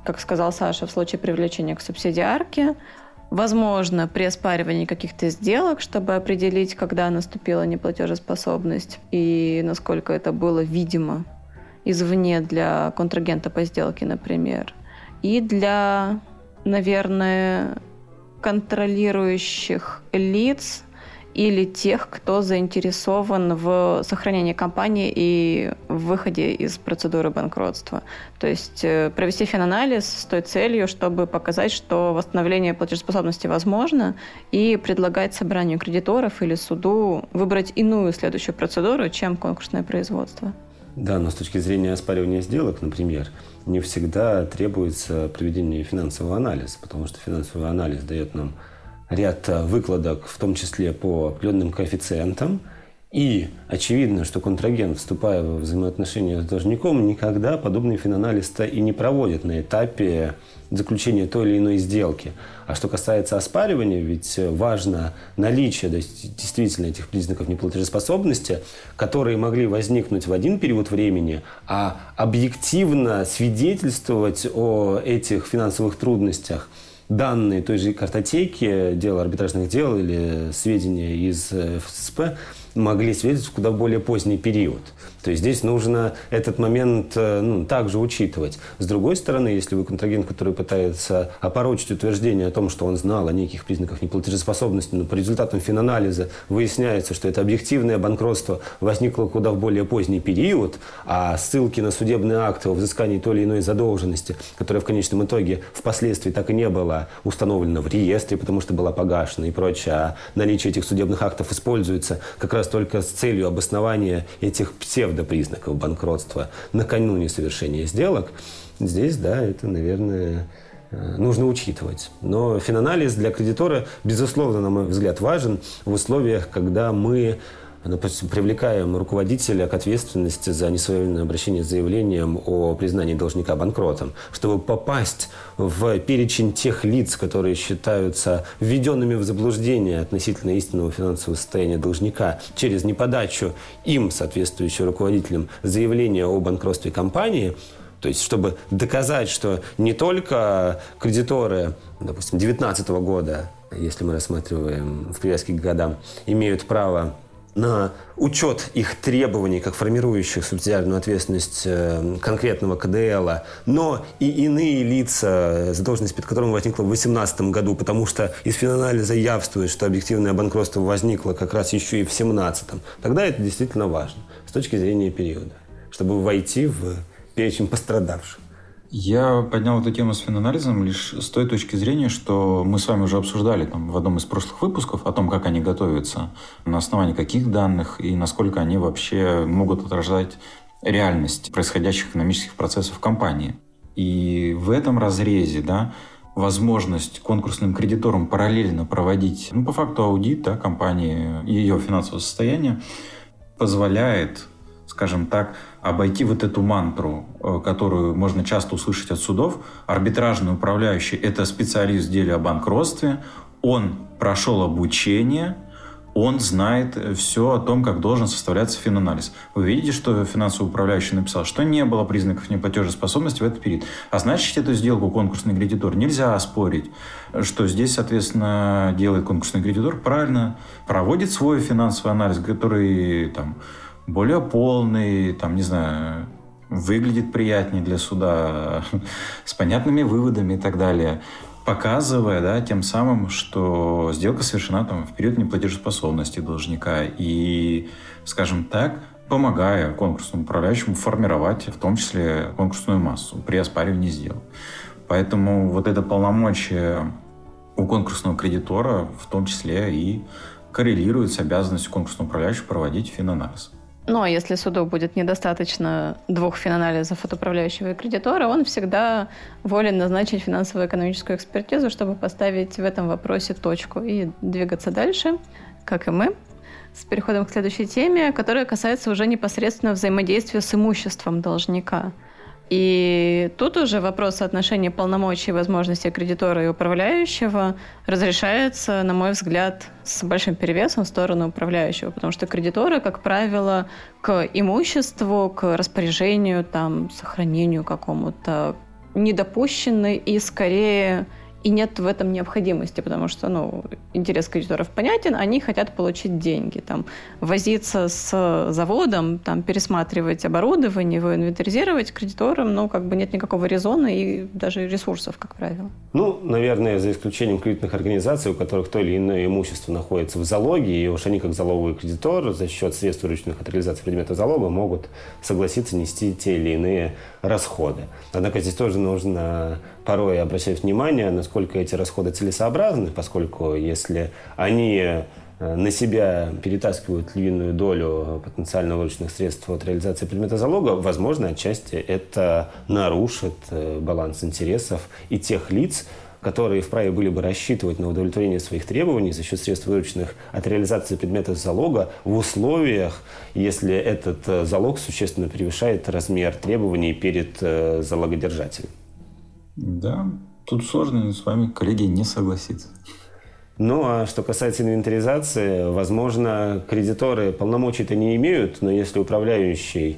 как сказал Саша, в случае привлечения к субсидиарке, Возможно, при оспаривании каких-то сделок, чтобы определить, когда наступила неплатежеспособность и насколько это было видимо извне для контрагента по сделке, например. И для, наверное, контролирующих лиц или тех, кто заинтересован в сохранении компании и в выходе из процедуры банкротства. То есть э, провести финанализ с той целью, чтобы показать, что восстановление платежеспособности возможно, и предлагать собранию кредиторов или суду выбрать иную следующую процедуру, чем конкурсное производство. Да, но с точки зрения оспаривания сделок, например, не всегда требуется проведение финансового анализа, потому что финансовый анализ дает нам ряд э, выкладок, в том числе по определенным коэффициентам. И очевидно, что контрагент, вступая в взаимоотношения с должником, никогда подобный финанализ-то и не проводит на этапе заключения той или иной сделки. А что касается оспаривания, ведь важно наличие действительно этих признаков неплатежеспособности, которые могли возникнуть в один период времени, а объективно свидетельствовать о этих финансовых трудностях – данные той же картотеки, дела арбитражных дел или сведения из ФСП могли свидетельствовать куда более поздний период. То есть здесь нужно этот момент э, ну, также учитывать. С другой стороны, если вы контрагент, который пытается опорочить утверждение о том, что он знал о неких признаках неплатежеспособности, но по результатам финанализа выясняется, что это объективное банкротство возникло куда в более поздний период, а ссылки на судебные акты о взыскании той или иной задолженности, которая в конечном итоге впоследствии так и не была установлена в реестре, потому что была погашена и прочее, а наличие этих судебных актов используется как раз только с целью обоснования этих псевдопризнаков банкротства накануне совершения сделок, здесь, да, это, наверное, э, нужно учитывать. Но финанализ для кредитора, безусловно, на мой взгляд, важен в условиях, когда мы допустим, привлекаем руководителя к ответственности за несвоевременное обращение с заявлением о признании должника банкротом, чтобы попасть в перечень тех лиц, которые считаются введенными в заблуждение относительно истинного финансового состояния должника через неподачу им, соответствующим руководителям, заявления о банкротстве компании, то есть, чтобы доказать, что не только кредиторы, допустим, 2019 года, если мы рассматриваем в привязке к годам, имеют право на учет их требований, как формирующих субсидиарную ответственность э, конкретного КДЛ, но и иные лица, задолженность перед которыми возникла в 2018 году, потому что из финанализа явствует, что объективное банкротство возникло как раз еще и в 2017. Тогда это действительно важно с точки зрения периода, чтобы войти в перечень пострадавших. Я поднял эту тему с финанализом лишь с той точки зрения, что мы с вами уже обсуждали там, в одном из прошлых выпусков о том, как они готовятся, на основании каких данных и насколько они вообще могут отражать реальность происходящих экономических процессов в компании. И в этом разрезе да, возможность конкурсным кредиторам параллельно проводить, ну, по факту аудит да, компании ее финансового состояния позволяет скажем так, обойти вот эту мантру, э, которую можно часто услышать от судов. Арбитражный управляющий – это специалист в деле о банкротстве, он прошел обучение, он знает все о том, как должен составляться финанализ. Вы видите, что финансовый управляющий написал, что не было признаков неплатежеспособности в этот период. А значит, эту сделку конкурсный кредитор нельзя оспорить. Что здесь, соответственно, делает конкурсный кредитор? Правильно, проводит свой финансовый анализ, который там, более полный, там, не знаю, выглядит приятнее для суда, с понятными выводами и так далее, показывая, да, тем самым, что сделка совершена там, в период неплатежеспособности должника и, скажем так, помогая конкурсному управляющему формировать в том числе конкурсную массу при оспаривании сделок. Поэтому вот это полномочие у конкурсного кредитора в том числе и коррелирует с обязанностью конкурсного управляющего проводить финанализ. Но если суду будет недостаточно двух финанализов от управляющего и кредитора, он всегда волен назначить финансово-экономическую экспертизу, чтобы поставить в этом вопросе точку и двигаться дальше, как и мы. с переходом к следующей теме, которая касается уже непосредственно взаимодействия с имуществом должника. И тут уже вопрос отношения полномочий и возможностей кредитора и управляющего разрешается, на мой взгляд, с большим перевесом в сторону управляющего, потому что кредиторы, как правило, к имуществу, к распоряжению, там, сохранению какому-то недопущены и скорее и нет в этом необходимости, потому что, ну, интерес кредиторов понятен, они хотят получить деньги, там, возиться с заводом, там, пересматривать оборудование, его инвентаризировать кредиторам, ну, как бы нет никакого резона и даже ресурсов, как правило. Ну, наверное, за исключением кредитных организаций, у которых то или иное имущество находится в залоге, и уж они, как залоговый кредитор, за счет средств, вырученных от реализации предмета залога, могут согласиться нести те или иные расходы. Однако здесь тоже нужно порой обращать внимание, насколько эти расходы целесообразны, поскольку если они э, на себя перетаскивают львиную долю потенциально вырученных средств от реализации предмета залога, возможно, отчасти это нарушит э, баланс интересов и тех лиц, которые вправе были бы рассчитывать на удовлетворение своих требований за счет средств, вырученных от реализации предмета залога в условиях, если этот э, залог существенно превышает размер требований перед залогодержателем. Да, тут сложно с вами, коллеги, не согласиться. Ну, а что касается инвентаризации, возможно, кредиторы полномочий-то не имеют, но если управляющий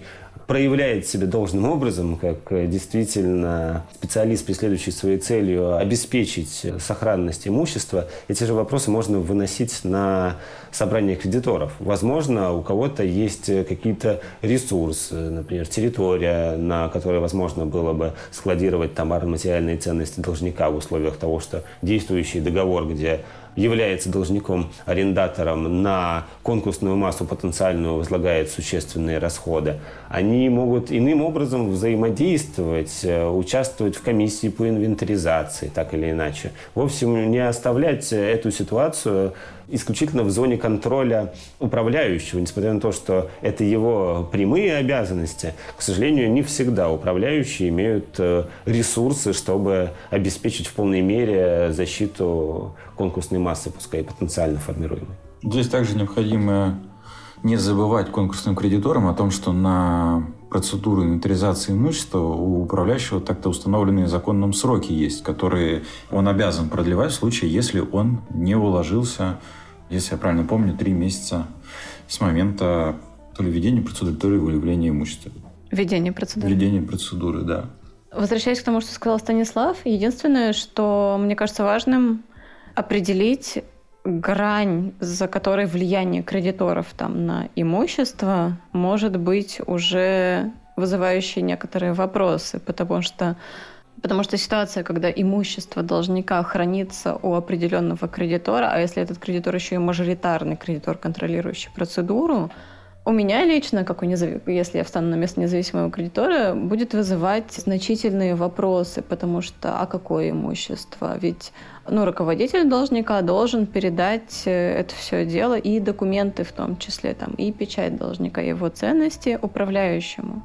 проявляет себя должным образом, как э, действительно специалист, преследующий своей целью обеспечить сохранность имущества, эти же вопросы можно выносить на собрание кредиторов. Возможно, у кого-то есть какие-то ресурсы, например, территория, на которой возможно было бы складировать товарно-материальные ценности должника в условиях того, что действующий договор, где является должником-арендатором на конкурсную массу потенциальную возлагает существенные расходы, они могут иным образом взаимодействовать, э, участвовать в комиссии по инвентаризации, так или иначе. В общем, не оставлять эту ситуацию исключительно в зоне контроля управляющего, несмотря на то, что это его прямые обязанности, к сожалению, не всегда управляющие имеют э, ресурсы, чтобы обеспечить в полной мере защиту конкурсной массы, пускай потенциально формируемой. Здесь также необходимо не забывать конкурсным кредиторам о том, что на процедуру инвентаризации имущества у управляющего так-то установленные законным сроки есть, которые он обязан продлевать в случае, если он не уложился если я правильно помню, три месяца с момента то ли введения процедуры, то ли выявления имущества. Введение процедуры. Введение процедуры, да. Возвращаясь к тому, что сказал Станислав, единственное, что мне кажется важным определить грань, за которой влияние кредиторов там, на имущество может быть уже вызывающие некоторые вопросы, потому что Потому что ситуация, когда имущество должника хранится у определенного кредитора, а если этот кредитор еще и мажоритарный кредитор, контролирующий процедуру, у меня лично, как у незав... если я встану на место независимого кредитора, будет вызывать значительные вопросы, потому что а какое имущество? Ведь ну, руководитель должника должен передать э, это все дело и документы в том числе, там, и печать должника, его ценности управляющему.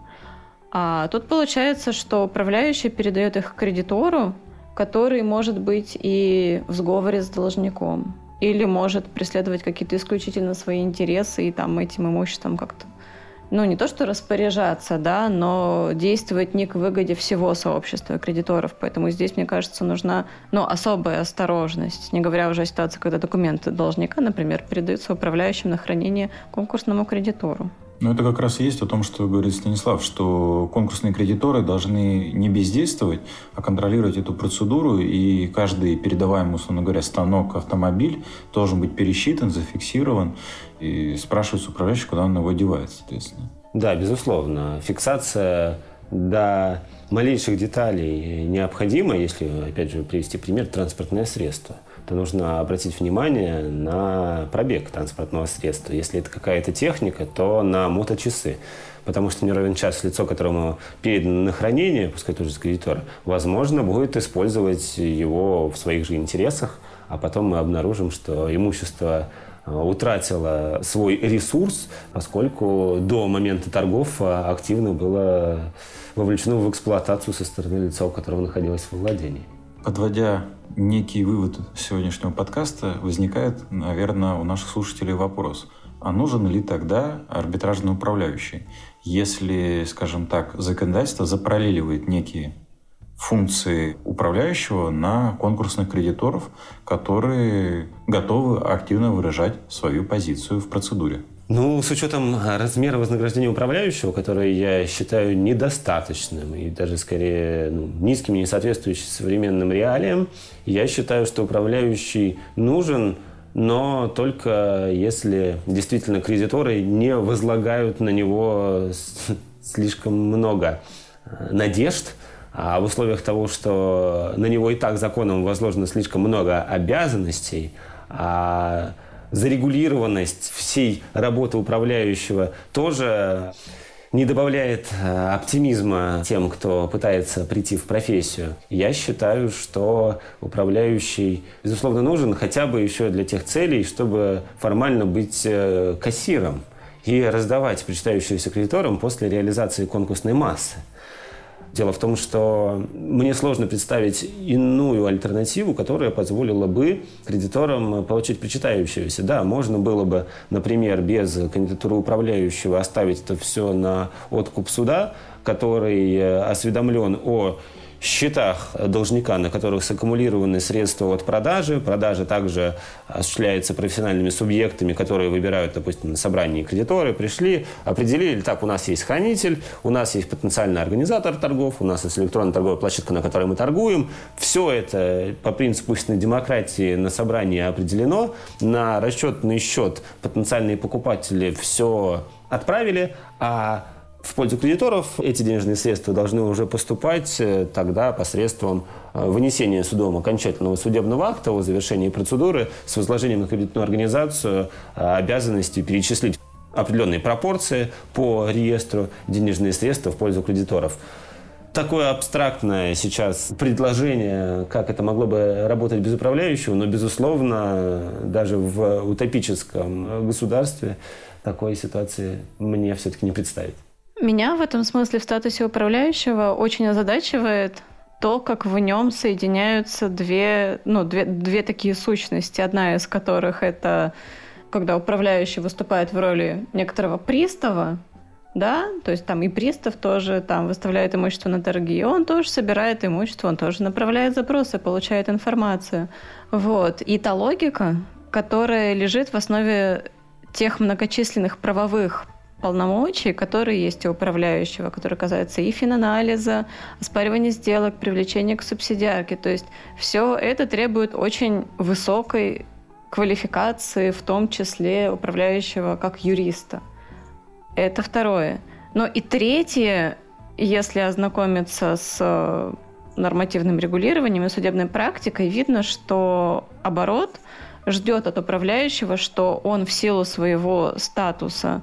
А тут получается, что управляющий передает их кредитору, который может быть и в сговоре с должником. Или может преследовать какие-то исключительно свои интересы и там этим имуществом как-то ну, не то что распоряжаться, да, но действовать не к выгоде всего сообщества кредиторов. Поэтому здесь, мне кажется, нужна ну, особая осторожность, не говоря уже о ситуации, когда документы должника, например, передаются управляющим на хранение конкурсному кредитору. Ну, это как раз и есть о том, что говорит Станислав, что конкурсные кредиторы должны не бездействовать, а контролировать эту процедуру, и каждый передаваемый, условно говоря, станок, автомобиль должен быть пересчитан, зафиксирован, и спрашивать управляющего, куда он его девает, соответственно. Да, безусловно. Фиксация до малейших деталей необходима, если, опять же, привести пример, транспортное средство – то нужно обратить внимание на пробег транспортного средства. Если это какая-то техника, то на моточасы. Потому что не ровен час лицо, которому передано на хранение, пускай тоже с кредитора, возможно, будет использовать его в своих же интересах, а потом мы обнаружим, что имущество э, утратило свой ресурс, поскольку до момента торгов э, активно было вовлечено в эксплуатацию со стороны лица, у которого находилось во владении. Подводя некий вывод сегодняшнего подкаста, возникает, наверное, у наших слушателей вопрос. а нужен ли тогда арбитражный управляющий? Если, скажем так, законодательство запараллеливает некие функции управляющего на конкурсных кредиторов, которые готовы активно выражать свою позицию в процедуре. Ну, с учетом размера вознаграждения управляющего, которое я считаю недостаточным и даже скорее ну, низким, не соответствующим современным реалиям, я считаю, что управляющий нужен, но только если действительно кредиторы не возлагают на него слишком много э, надежд, а в условиях того, что на него и так законом возложено слишком много обязанностей, а зарегулированность всей работы управляющего тоже не добавляет э, оптимизма тем, кто пытается прийти в профессию. Я считаю, что управляющий, безусловно, нужен хотя бы еще для тех целей, чтобы формально быть э, кассиром и раздавать причитающуюся кредиторам после реализации конкурсной массы. Дело в том, что мне сложно представить иную альтернативу, которая позволила бы кредиторам получить причитающуюся. Да, можно было бы, например, без кандидатуры управляющего оставить это все на откуп суда, который э, осведомлен о счетах должника, на которых саккумулированы средства от продажи. Продажа также осуществляется профессиональными субъектами, которые выбирают, допустим, на собрании кредиторы, пришли, определили, так, у нас есть хранитель, у нас есть потенциальный организатор торгов, у нас есть электронная торговая площадка, на которой мы торгуем. Все это по принципу истинной демократии на собрании определено. На расчетный счет потенциальные покупатели все отправили, а в пользу кредиторов эти денежные средства должны уже поступать э, тогда посредством э, вынесения судом окончательного судебного акта о завершении процедуры с возложением на кредитную организацию э, обязанности перечислить определенные пропорции по реестру денежные средства в пользу кредиторов. Такое абстрактное сейчас предложение, как это могло бы работать без управляющего, но, безусловно, даже в утопическом государстве такой ситуации мне все-таки не представить. Меня в этом смысле в статусе управляющего очень озадачивает то, как в нем соединяются две, ну, две, две такие сущности, одна из которых это когда управляющий выступает в роли некоторого пристава, да, то есть там и пристав тоже там выставляет имущество на торги, он тоже собирает имущество, он тоже направляет запросы, получает информацию. Вот. И та логика, которая лежит в основе тех многочисленных правовых полномочий, которые есть у управляющего, которые касаются и финанализа, оспаривания сделок, привлечения к субсидиарке. То есть все это требует очень высокой квалификации, в том числе управляющего как юриста. Это второе. Но и третье, если ознакомиться с э, нормативным регулированием и судебной практикой, видно, что оборот ждет от управляющего, что он в силу своего статуса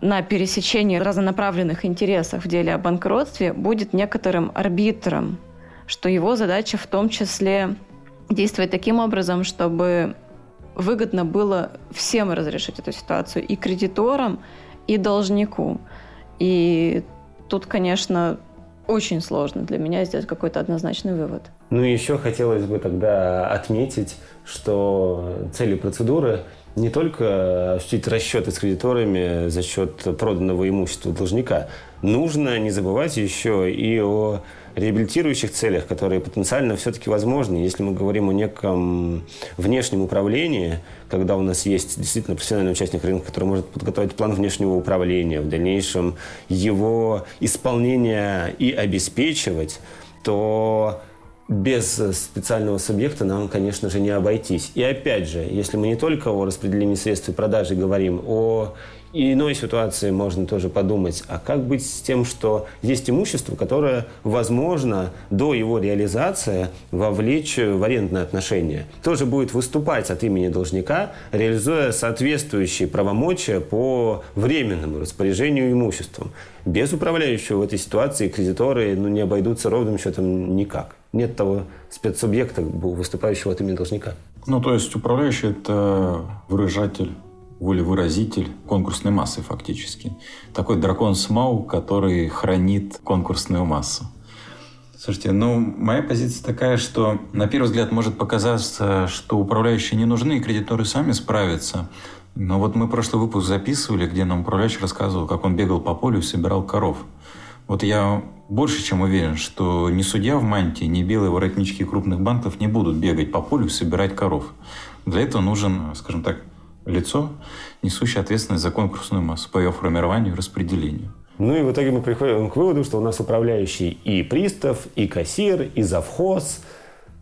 на пересечении разнонаправленных интересов в деле о банкротстве будет некоторым арбитром, что его задача в том числе действовать таким образом, чтобы выгодно было всем разрешить эту ситуацию, и кредиторам, и должнику. И тут, конечно, очень сложно для меня сделать какой-то однозначный вывод. Ну и еще хотелось бы тогда отметить, что целью процедуры не только осуществить расчеты с кредиторами за счет проданного имущества должника. Нужно не забывать еще и о реабилитирующих целях, которые потенциально все-таки возможны. Если мы говорим о неком внешнем управлении, когда у нас есть действительно профессиональный участник рынка, который может подготовить план внешнего управления, в дальнейшем его исполнение и обеспечивать, то без специального субъекта нам, конечно же, не обойтись. И опять же, если мы не только о распределении средств и продаже говорим, о иной ситуации можно тоже подумать, а как быть с тем, что есть имущество, которое, возможно, до его реализации вовлечь в арендные отношения. Тоже будет выступать от имени должника, реализуя соответствующие правомочия по временному распоряжению имуществом. Без управляющего в этой ситуации кредиторы ну, не обойдутся ровным счетом никак нет того спецсубъекта, выступающего от имени должника. Ну, то есть управляющий – это выражатель волевыразитель конкурсной массы фактически. Такой дракон Смау, который хранит конкурсную массу. Слушайте, ну, моя позиция такая, что на первый взгляд может показаться, что управляющие не нужны, и кредиторы сами справятся. Но вот мы прошлый выпуск записывали, где нам управляющий рассказывал, как он бегал по полю и собирал коров. Вот я больше чем уверен, что ни судья в мантии, ни белые воротнички крупных банков не будут бегать по полю и собирать коров. Для этого нужен, скажем так, лицо, несущее ответственность за конкурсную массу по ее формированию и распределению. Ну и в итоге мы приходим к выводу, что у нас управляющий и пристав, и кассир, и завхоз,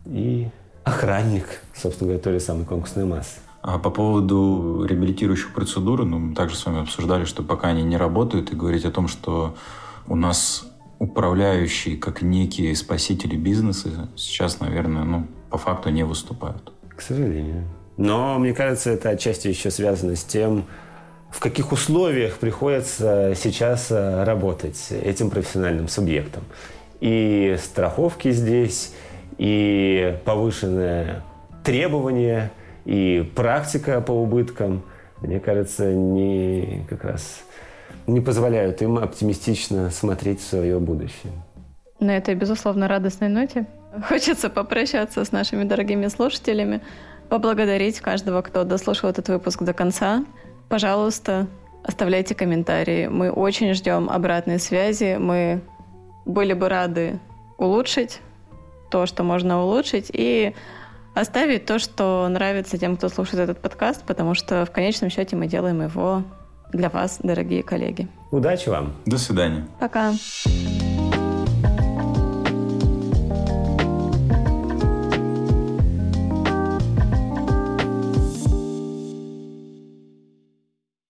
и охранник, собственно говоря, той же самой конкурсной массы. А по поводу реабилитирующих процедур, ну, мы также с вами обсуждали, что пока они не работают, и говорить о том, что у нас управляющие, как некие спасители бизнеса, сейчас, наверное, ну, по факту не выступают. К сожалению. Но, мне кажется, это отчасти еще связано с тем, в каких условиях приходится сейчас э, работать этим профессиональным субъектом. И страховки здесь, и повышенное требование, и практика по убыткам, мне кажется, не как раз не позволяют им оптимистично смотреть в свое будущее. На этой, безусловно, радостной ноте хочется попрощаться с нашими дорогими слушателями, поблагодарить каждого, кто дослушал этот выпуск до конца. Пожалуйста, оставляйте комментарии. Мы очень ждем обратной связи. Мы были бы рады улучшить то, что можно улучшить, и оставить то, что нравится тем, кто слушает этот подкаст, потому что в конечном счете мы делаем его для вас, дорогие коллеги. Удачи вам. До свидания. Пока.